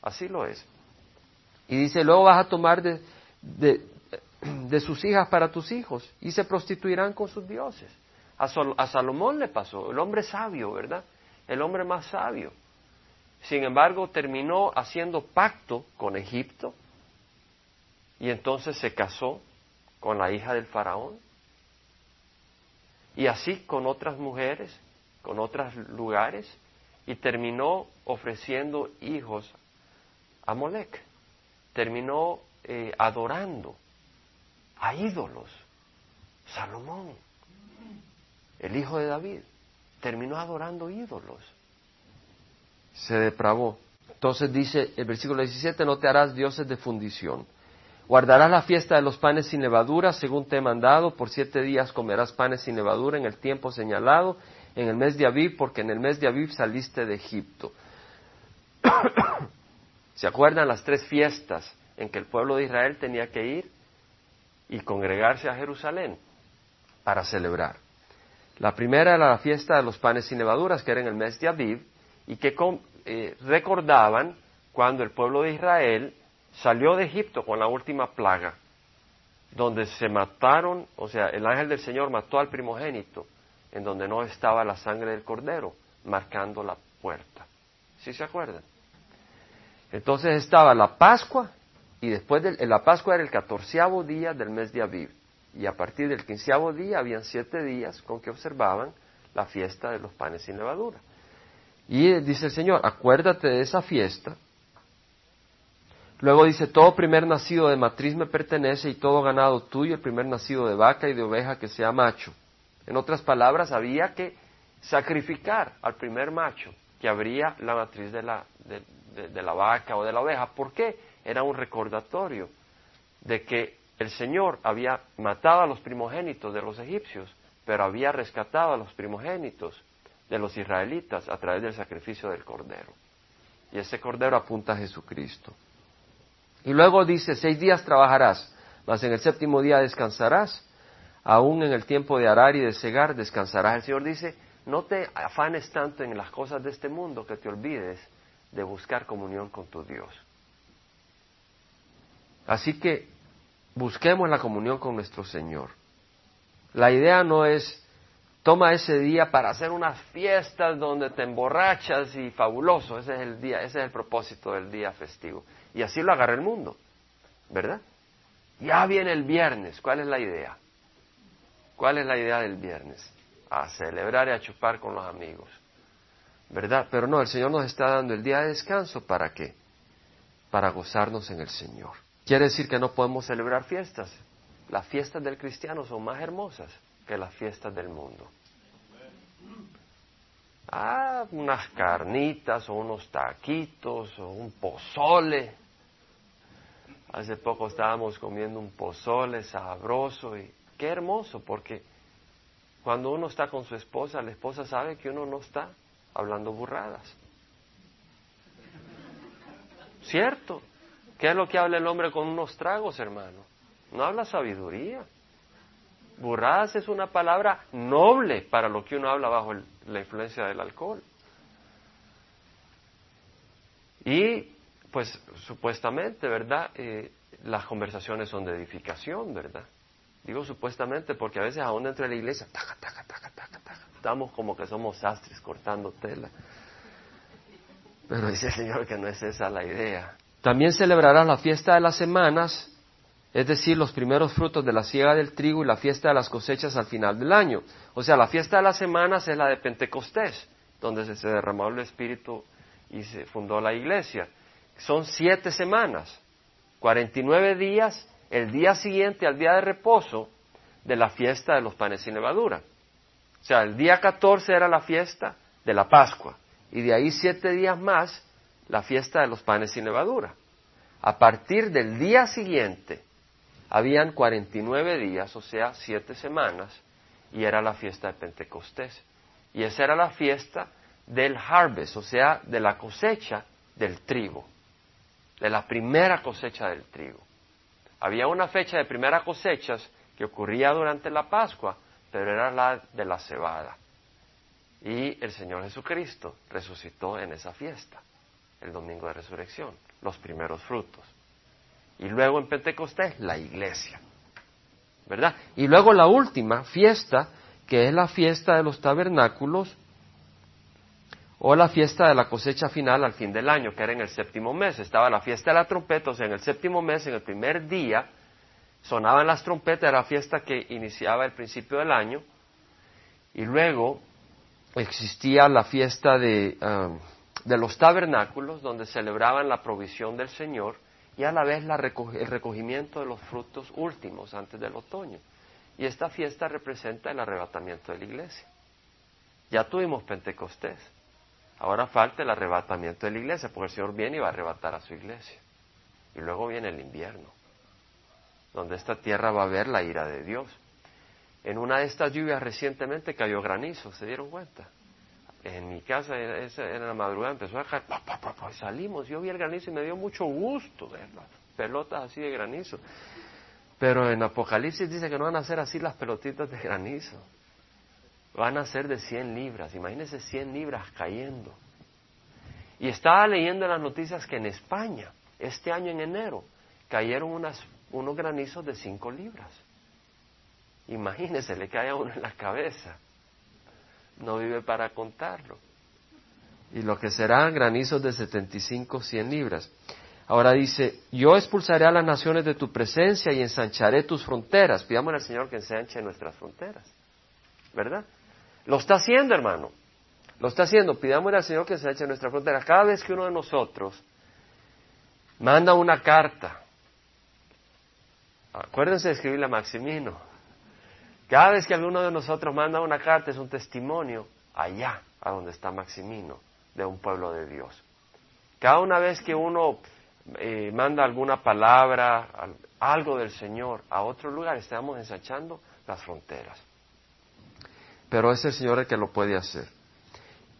Así lo es. Y dice, luego vas a tomar de, de sus hijas para tus hijos y se prostituirán con sus dioses. A, a Salomón le pasó, el hombre sabio, ¿verdad? El hombre más sabio. Sin embargo, terminó haciendo pacto con Egipto y entonces se casó con la hija del faraón. Y así con otras mujeres, con otros lugares, y terminó ofreciendo hijos a Molec. Terminó eh, adorando a ídolos. Salomón, el hijo de David, terminó adorando ídolos. Se depravó. Entonces dice el versículo 17, no te harás dioses de fundición. Guardarás la fiesta de los panes sin levadura, según te he mandado. Por siete días comerás panes sin levadura en el tiempo señalado, en el mes de Aviv, porque en el mes de Aviv saliste de Egipto. ¿Se acuerdan las tres fiestas en que el pueblo de Israel tenía que ir y congregarse a Jerusalén para celebrar? La primera era la fiesta de los panes sin levaduras, que era en el mes de Aviv, y que eh, recordaban cuando el pueblo de Israel salió de Egipto con la última plaga, donde se mataron, o sea, el ángel del Señor mató al primogénito, en donde no estaba la sangre del cordero, marcando la puerta. ¿Sí se acuerdan? Entonces estaba la Pascua, y después de la Pascua era el catorceavo día del mes de Aviv, y a partir del quinceavo día habían siete días con que observaban la fiesta de los panes sin levadura. Y dice el Señor, acuérdate de esa fiesta, Luego dice, todo primer nacido de matriz me pertenece y todo ganado tuyo, el primer nacido de vaca y de oveja que sea macho. En otras palabras, había que sacrificar al primer macho que abría la matriz de la, de, la vaca o de la oveja. ¿Por qué? Era un recordatorio de que el Señor había matado a los primogénitos de los egipcios, pero había rescatado a los primogénitos de los israelitas a través del sacrificio del cordero. Y ese cordero apunta a Jesucristo. Y luego dice, seis días trabajarás, mas en el séptimo día descansarás, aún en el tiempo de arar y de segar descansarás. El Señor dice, no te afanes tanto en las cosas de este mundo que te olvides de buscar comunión con tu Dios. Así que busquemos la comunión con nuestro Señor. La idea no es toma ese día para hacer unas fiestas donde te emborrachas y fabuloso, ese es el día, ese es el propósito del día festivo. Y así lo agarra el mundo, ¿verdad? Ya viene el viernes, ¿cuál es la idea? ¿Cuál es la idea del viernes? A celebrar y a chupar con los amigos, ¿verdad? Pero no, el Señor nos está dando el día de descanso, ¿para qué? Para gozarnos en el Señor. Quiere decir que no podemos celebrar fiestas. Las fiestas del cristiano son más hermosas que las fiestas del mundo. Ah, unas carnitas o unos taquitos o un pozole. Hace poco estábamos comiendo un pozole sabroso y qué hermoso porque cuando uno está con su esposa, la esposa sabe que uno no está hablando burradas. ¿Cierto? ¿Qué es lo que habla el hombre con unos tragos, hermano? No habla sabiduría. Burradas es una palabra noble para lo que uno habla bajo la influencia del alcohol. Y, pues, supuestamente, ¿verdad? Eh, las conversaciones son de edificación, ¿verdad? Digo supuestamente porque a veces aún dentro de la iglesia, taca, taca, taca, taca, taca, estamos como que somos sastres cortando tela. Pero dice el Señor que no es esa la idea. También celebrarás la fiesta de las semanas es decir, los primeros frutos de la siega del trigo y la fiesta de las cosechas al final del año. O sea, la fiesta de las semanas es la de Pentecostés, donde se derramó el Espíritu y se fundó la iglesia. Son siete semanas, cuarenta y nueve días, el día siguiente al día de reposo de la fiesta de los panes sin levadura. O sea, el día catorce era la fiesta de la Pascua y de ahí siete días más la fiesta de los panes sin levadura. A partir del día siguiente, habían 49 días, o sea, siete semanas, y era la fiesta de Pentecostés. Y esa era la fiesta del harvest, o sea, de la cosecha del trigo, de la primera cosecha del trigo. Había una fecha de primera cosechas que ocurría durante la Pascua, pero era la de la cebada. Y el Señor Jesucristo resucitó en esa fiesta, el domingo de resurrección, los primeros frutos. Y luego en Pentecostés, la iglesia. ¿verdad? Y luego la última fiesta, que es la fiesta de los tabernáculos, o la fiesta de la cosecha final al fin del año, que era en el séptimo mes. Estaba la fiesta de la trompeta, o sea, en el séptimo mes, en el primer día, sonaban las trompetas, era la fiesta que iniciaba el principio del año, y luego existía la fiesta de, um, de los tabernáculos, donde celebraban la provisión del Señor, y a la vez el recogimiento de los frutos últimos antes del otoño. Y esta fiesta representa el arrebatamiento de la iglesia. Ya tuvimos Pentecostés. Ahora falta el arrebatamiento de la iglesia, porque el Señor viene y va a arrebatar a su iglesia. Y luego viene el invierno, donde esta tierra va a ver la ira de Dios. En una de estas lluvias recientemente cayó granizo, ¿se dieron cuenta? En mi casa, en la madrugada, empezó a caer, y salimos, yo vi el granizo y me dio mucho gusto verlas, pelotas así de granizo. Pero en Apocalipsis dice que no van a ser así las pelotitas de granizo, van a ser de 100 libras, imagínense 100 libras cayendo. Y estaba leyendo en las noticias que en España, este año en enero, cayeron unas, unos granizos de 5 libras. Imagínense, le cae a uno en la cabeza no vive para contarlo. Y lo que serán granizos de 75, 100 libras. Ahora dice, yo expulsaré a las naciones de tu presencia y ensancharé tus fronteras. Pidamos al Señor que ensanche nuestras fronteras. ¿Verdad? Lo está haciendo, hermano. Lo está haciendo. Pidamos al Señor que ensanche nuestras fronteras. Cada vez que uno de nosotros manda una carta, acuérdense de escribirle a Maximino, cada vez que alguno de nosotros manda una carta es un testimonio allá, a donde está Maximino, de un pueblo de Dios. Cada una vez que uno eh, manda alguna palabra, algo del Señor a otro lugar, estamos ensanchando las fronteras. Pero es el Señor el que lo puede hacer.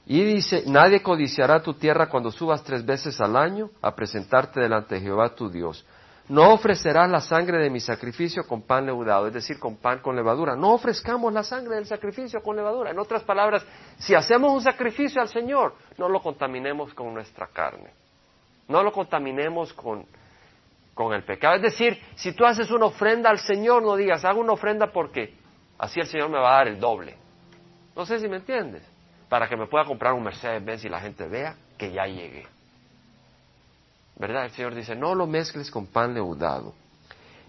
Y dice, nadie codiciará tu tierra cuando subas tres veces al año a presentarte delante de Jehová tu Dios no ofrecerás la sangre de mi sacrificio con pan leudado, es decir, con pan con levadura. No ofrezcamos la sangre del sacrificio con levadura. En otras palabras, si hacemos un sacrificio al Señor, no lo contaminemos con nuestra carne. No lo contaminemos con, con el pecado. Es decir, si tú haces una ofrenda al Señor, no digas, hago una ofrenda porque así el Señor me va a dar el doble. No sé si me entiendes. Para que me pueda comprar un Mercedes-Benz y la gente vea que ya llegué. ¿verdad? El Señor dice, no lo mezcles con pan leudado.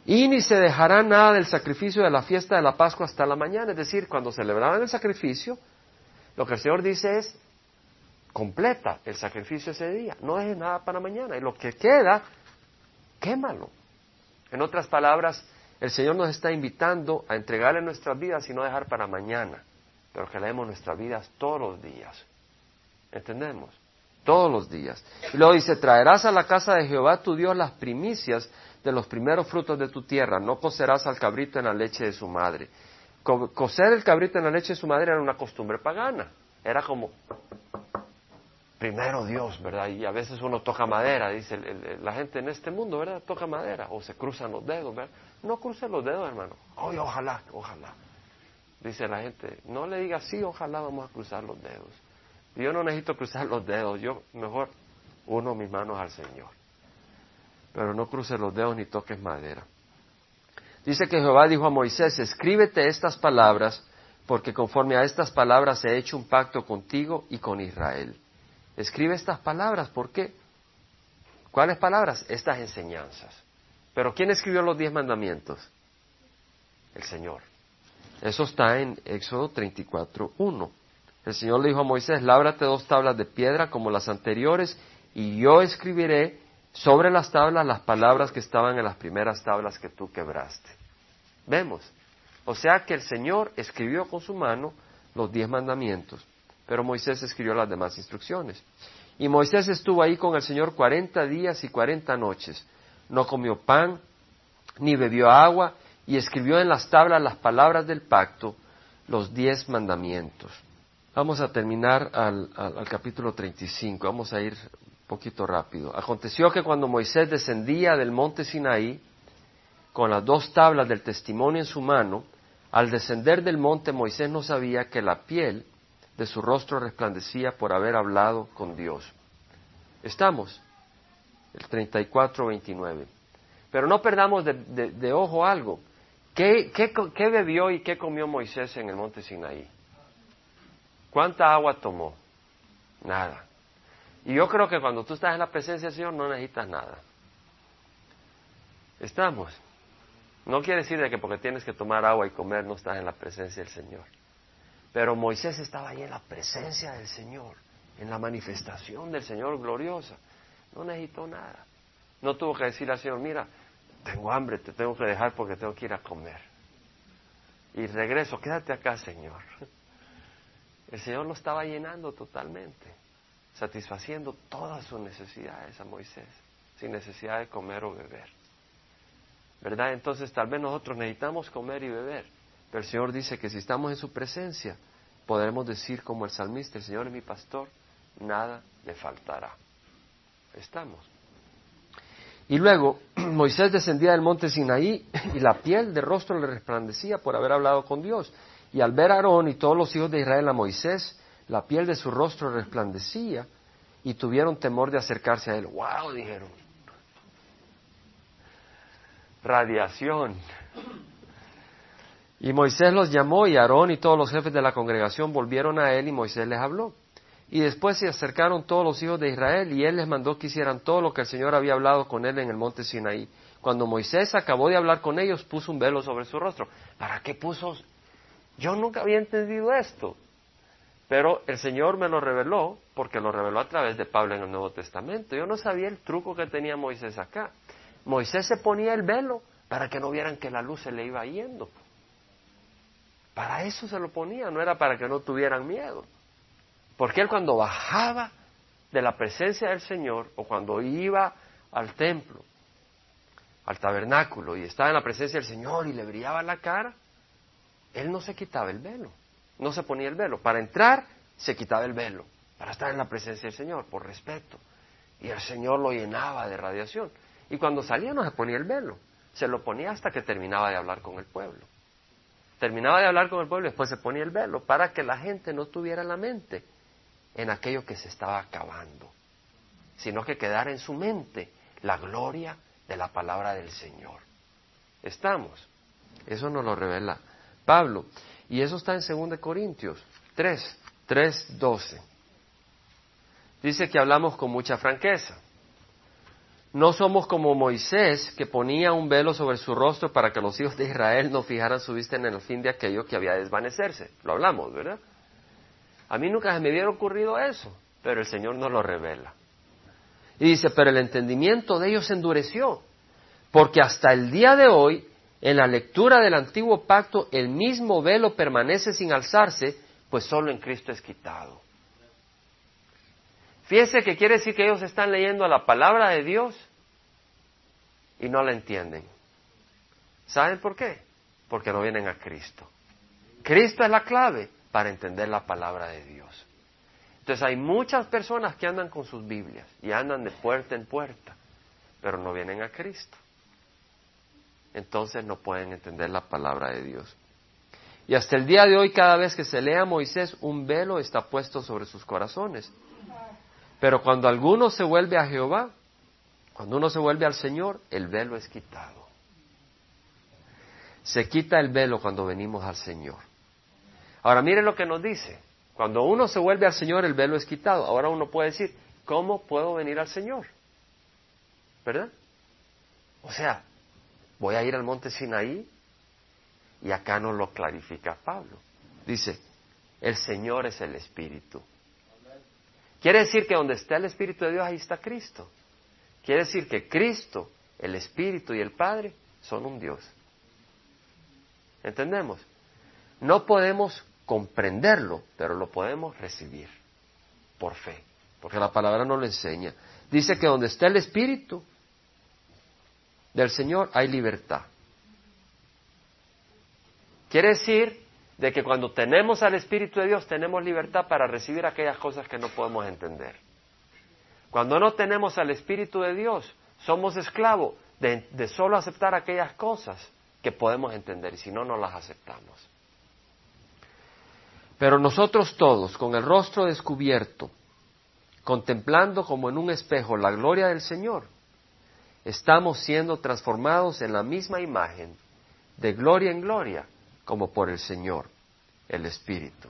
Y ni se dejará nada del sacrificio de la fiesta de la Pascua hasta la mañana. Es decir, cuando celebraban el sacrificio, lo que el Señor dice es, completa el sacrificio ese día. No es nada para mañana. Y lo que queda, quémalo. En otras palabras, el Señor nos está invitando a entregarle nuestras vidas y no dejar para mañana, pero que leemos nuestras vidas todos los días. ¿Entendemos? todos los días. Y luego dice, traerás a la casa de Jehová tu Dios las primicias de los primeros frutos de tu tierra, no cocerás al cabrito en la leche de su madre. cocer el cabrito en la leche de su madre era una costumbre pagana, era como, primero Dios, ¿verdad? Y a veces uno toca madera, dice la gente en este mundo, ¿verdad? Toca madera, o se cruzan los dedos, ¿verdad? No crucen los dedos, hermano. Ay, ojalá, ojalá. Dice la gente, no le diga sí, ojalá vamos a cruzar los dedos. Yo no necesito cruzar los dedos, yo mejor uno mis manos al Señor. Pero no cruces los dedos ni toques madera. Dice que Jehová dijo a Moisés, escríbete estas palabras, porque conforme a estas palabras he hecho un pacto contigo y con Israel. Escribe estas palabras, ¿por qué? ¿Cuáles palabras? Estas enseñanzas. Pero ¿quién escribió los diez mandamientos? El Señor. Eso está en Éxodo 34, 1. El Señor le dijo a Moisés, lábrate dos tablas de piedra como las anteriores y yo escribiré sobre las tablas las palabras que estaban en las primeras tablas que tú quebraste. Vemos. O sea que el Señor escribió con su mano los diez mandamientos, pero Moisés escribió las demás instrucciones. Y Moisés estuvo ahí con el Señor cuarenta días y cuarenta noches. No comió pan, ni bebió agua, y escribió en las tablas las palabras del pacto, los diez mandamientos. Vamos a terminar al, al, capítulo 35, vamos a ir un poquito rápido. Aconteció que cuando Moisés descendía del monte Sinaí, con las dos tablas del testimonio en su mano, al descender del monte Moisés no sabía que la piel de su rostro resplandecía por haber hablado con Dios. Estamos, el 34-29. Pero no perdamos de, de ojo algo, ¿Qué, qué, qué bebió y qué comió Moisés en el monte Sinaí? ¿Cuánta agua tomó? Nada. Y yo creo que cuando tú estás en la presencia del Señor no necesitas nada. Estamos. No quiere decir de que porque tienes que tomar agua y comer no estás en la presencia del Señor. Pero Moisés estaba ahí en la presencia del Señor, en la manifestación del Señor gloriosa. No necesitó nada. No tuvo que decirle al Señor, mira, tengo hambre, te tengo que dejar porque tengo que ir a comer. Y regreso, quédate acá, Señor. El Señor lo estaba llenando totalmente, satisfaciendo todas sus necesidades a Moisés, sin necesidad de comer o beber. ¿Verdad? Entonces tal vez nosotros necesitamos comer y beber, pero el Señor dice que si estamos en su presencia, podremos decir como el salmista, el Señor es mi pastor, nada le faltará. Estamos. Y luego Moisés descendía del monte Sinaí y la piel de rostro le resplandecía por haber hablado con Dios. Y al ver a Aarón y todos los hijos de Israel a Moisés, la piel de su rostro resplandecía y tuvieron temor de acercarse a él. ¡Wow! dijeron. Radiación. Y Moisés los llamó y Aarón y todos los jefes de la congregación volvieron a él y Moisés les habló. Y después se acercaron todos los hijos de Israel y él les mandó que hicieran todo lo que el Señor había hablado con él en el monte Sinaí. Cuando Moisés acabó de hablar con ellos, puso un velo sobre su rostro. ¿Para qué puso? Yo nunca había entendido esto. Pero el Señor me lo reveló porque lo reveló a través de Pablo en el Nuevo Testamento. Yo no sabía el truco que tenía Moisés acá. Moisés se ponía el velo para que no vieran que la luz se le iba yendo. Para eso se lo ponía, no era para que no tuvieran miedo. Porque él cuando bajaba de la presencia del Señor o cuando iba al templo, al tabernáculo y estaba en la presencia del Señor y le brillaba la cara, él no se quitaba el velo, no se ponía el velo. Para entrar se quitaba el velo, para estar en la presencia del Señor, por respeto. Y el Señor lo llenaba de radiación. Y cuando salía no se ponía el velo, se lo ponía hasta que terminaba de hablar con el pueblo. Terminaba de hablar con el pueblo y después se ponía el velo para que la gente no tuviera la mente en aquello que se estaba acabando, sino que quedara en su mente la gloria de la palabra del Señor. ¿Estamos? Eso nos lo revela Pablo. Y eso está en 2 Corintios 3, 3, 12. Dice que hablamos con mucha franqueza. No somos como Moisés, que ponía un velo sobre su rostro para que los hijos de Israel no fijaran su vista en el fin de aquello que había de desvanecerse. Lo hablamos, ¿verdad? A mí nunca se me hubiera ocurrido eso, pero el Señor nos lo revela. Y dice, pero el entendimiento de ellos se endureció, porque hasta el día de hoy, en la lectura del antiguo pacto, el mismo velo permanece sin alzarse, pues solo en Cristo es quitado. Fíjese que quiere decir que ellos están leyendo la palabra de Dios y no la entienden. ¿Saben por qué? Porque no vienen a Cristo. Cristo es la clave para entender la palabra de Dios. Entonces hay muchas personas que andan con sus Biblias y andan de puerta en puerta, pero no vienen a Cristo. Entonces no pueden entender la palabra de Dios. Y hasta el día de hoy, cada vez que se lea Moisés, un velo está puesto sobre sus corazones. Pero cuando alguno se vuelve a Jehová, cuando uno se vuelve al Señor, el velo es quitado. Se quita el velo cuando venimos al Señor. Ahora miren lo que nos dice. Cuando uno se vuelve al Señor, el velo es quitado. Ahora uno puede decir, ¿cómo puedo venir al Señor? ¿Verdad? O sea, voy a ir al monte Sinaí y acá no lo clarifica Pablo. Dice, el Señor es el Espíritu. Quiere decir que donde está el Espíritu de Dios, ahí está Cristo. Quiere decir que Cristo, el Espíritu y el Padre son un Dios. ¿Entendemos? No podemos comprenderlo, pero lo podemos recibir por fe, porque la palabra no lo enseña. Dice que donde está el Espíritu del Señor hay libertad. Quiere decir de que cuando tenemos al Espíritu de Dios tenemos libertad para recibir aquellas cosas que no podemos entender. Cuando no tenemos al Espíritu de Dios, somos esclavos de, de solo aceptar aquellas cosas que podemos entender y si no, no las aceptamos. Pero nosotros todos, con el rostro descubierto, contemplando como en un espejo la gloria del Señor, estamos siendo transformados en la misma imagen de gloria en gloria, como por el Señor, el Espíritu.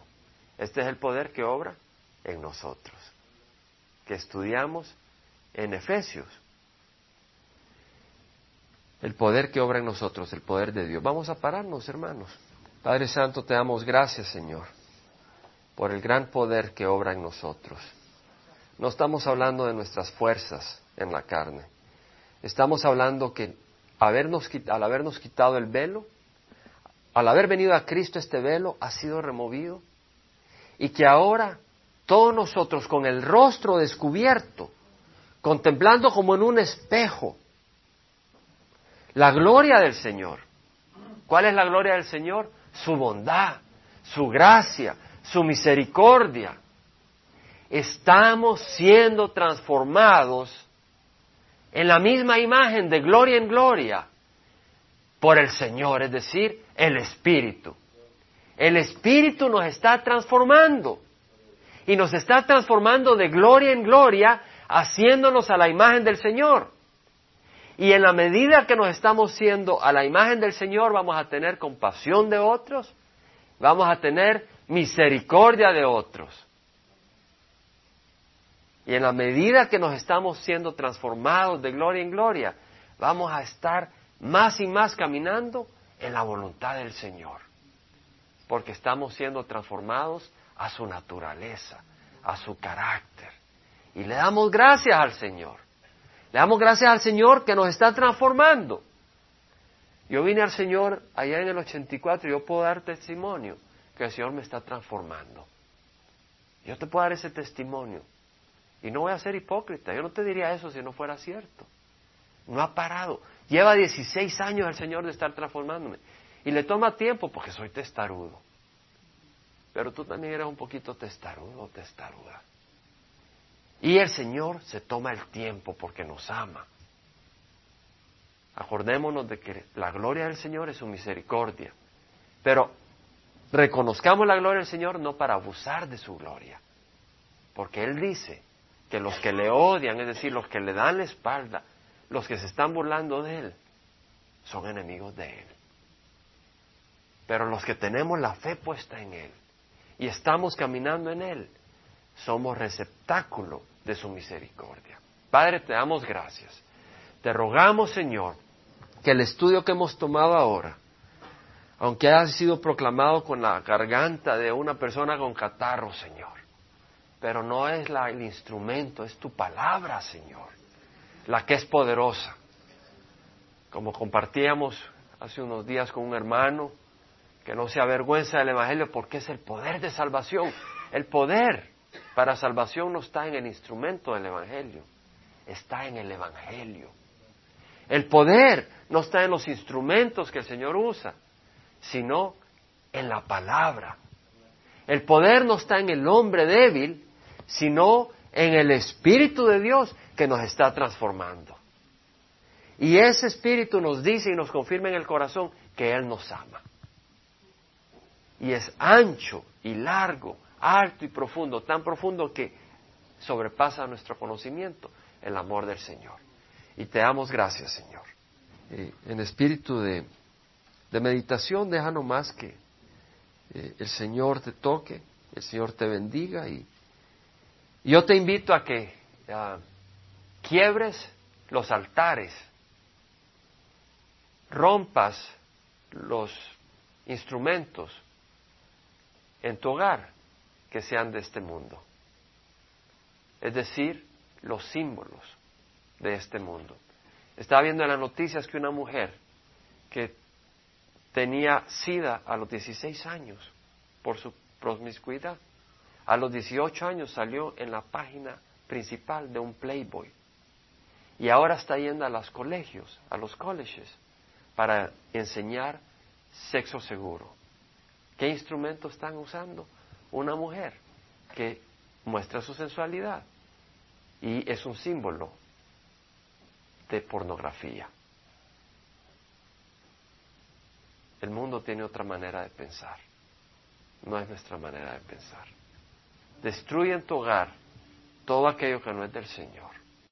Este es el poder que obra en nosotros, que estudiamos en Efesios. El poder que obra en nosotros, el poder de Dios. Vamos a pararnos, hermanos. Padre Santo, te damos gracias, Señor, por el gran poder que obra en nosotros. No estamos hablando de nuestras fuerzas en la carne. Estamos hablando que al habernos quitado el velo, al haber venido a Cristo este velo ha sido removido y que ahora todos nosotros con el rostro descubierto, contemplando como en un espejo la gloria del Señor. ¿Cuál es la gloria del Señor? Su bondad, su gracia, su misericordia. Estamos siendo transformados en la misma imagen de gloria en gloria por el Señor, es decir, el Espíritu. El Espíritu nos está transformando y nos está transformando de gloria en gloria, haciéndonos a la imagen del Señor. Y en la medida que nos estamos siendo a la imagen del Señor, vamos a tener compasión de otros, vamos a tener misericordia de otros. Y en la medida que nos estamos siendo transformados de gloria en gloria, vamos a estar más y más caminando en la voluntad del Señor. Porque estamos siendo transformados a su naturaleza, a su carácter. Y le damos gracias al Señor. Le damos gracias al Señor que nos está transformando. Yo vine al Señor allá en el 84 y yo puedo dar testimonio que el Señor me está transformando. Yo te puedo dar ese testimonio. Y no voy a ser hipócrita. Yo no te diría eso si no fuera cierto. No ha parado. Lleva 16 años el Señor de estar transformándome. Y le toma tiempo porque soy testarudo. Pero tú también eres un poquito testarudo testaruda. Y el Señor se toma el tiempo porque nos ama. Acordémonos de que la gloria del Señor es su misericordia. Pero reconozcamos la gloria del Señor no para abusar de su gloria. Porque Él dice que los que le odian, es decir, los que le dan la espalda, los que se están burlando de Él, son enemigos de Él. Pero los que tenemos la fe puesta en Él y estamos caminando en Él, somos receptáculo de su misericordia. Padre, te damos gracias. Te rogamos, Señor, que el estudio que hemos tomado ahora, aunque haya sido proclamado con la garganta de una persona con catarro, Señor, pero no es el instrumento, es tu palabra, Señor, la que es poderosa. Como compartíamos hace unos días con un hermano, que no se avergüenza del Evangelio porque es el poder de salvación. El poder para salvación no está en el instrumento del Evangelio, está en el Evangelio. El poder no está en los instrumentos que el Señor usa, sino en la palabra. El poder no está en el hombre débil, sino en el Espíritu de Dios que nos está transformando. Y ese Espíritu nos dice y nos confirma en el corazón que Él nos ama. Y es ancho y largo, alto y profundo, tan profundo que sobrepasa nuestro conocimiento el amor del Señor. Y te damos gracias, Señor. Eh, en espíritu de, meditación, deja más que eh, el Señor te toque, el Señor te bendiga y yo te invito a que quiebres los altares, rompas los instrumentos en tu hogar que sean de este mundo. Es decir, los símbolos de este mundo. Estaba viendo en las noticias que una mujer que tenía sida a los 16 años por su promiscuidad, a los 18 años salió en la página principal de un Playboy. Y ahora está yendo a los colegios, a los colleges, para enseñar sexo seguro. ¿Qué instrumento están usando? una mujer que muestra su sensualidad y es un símbolo de pornografía. El mundo tiene otra manera de pensar, no es nuestra manera de pensar. Destruye en tu hogar todo aquello que no es del Señor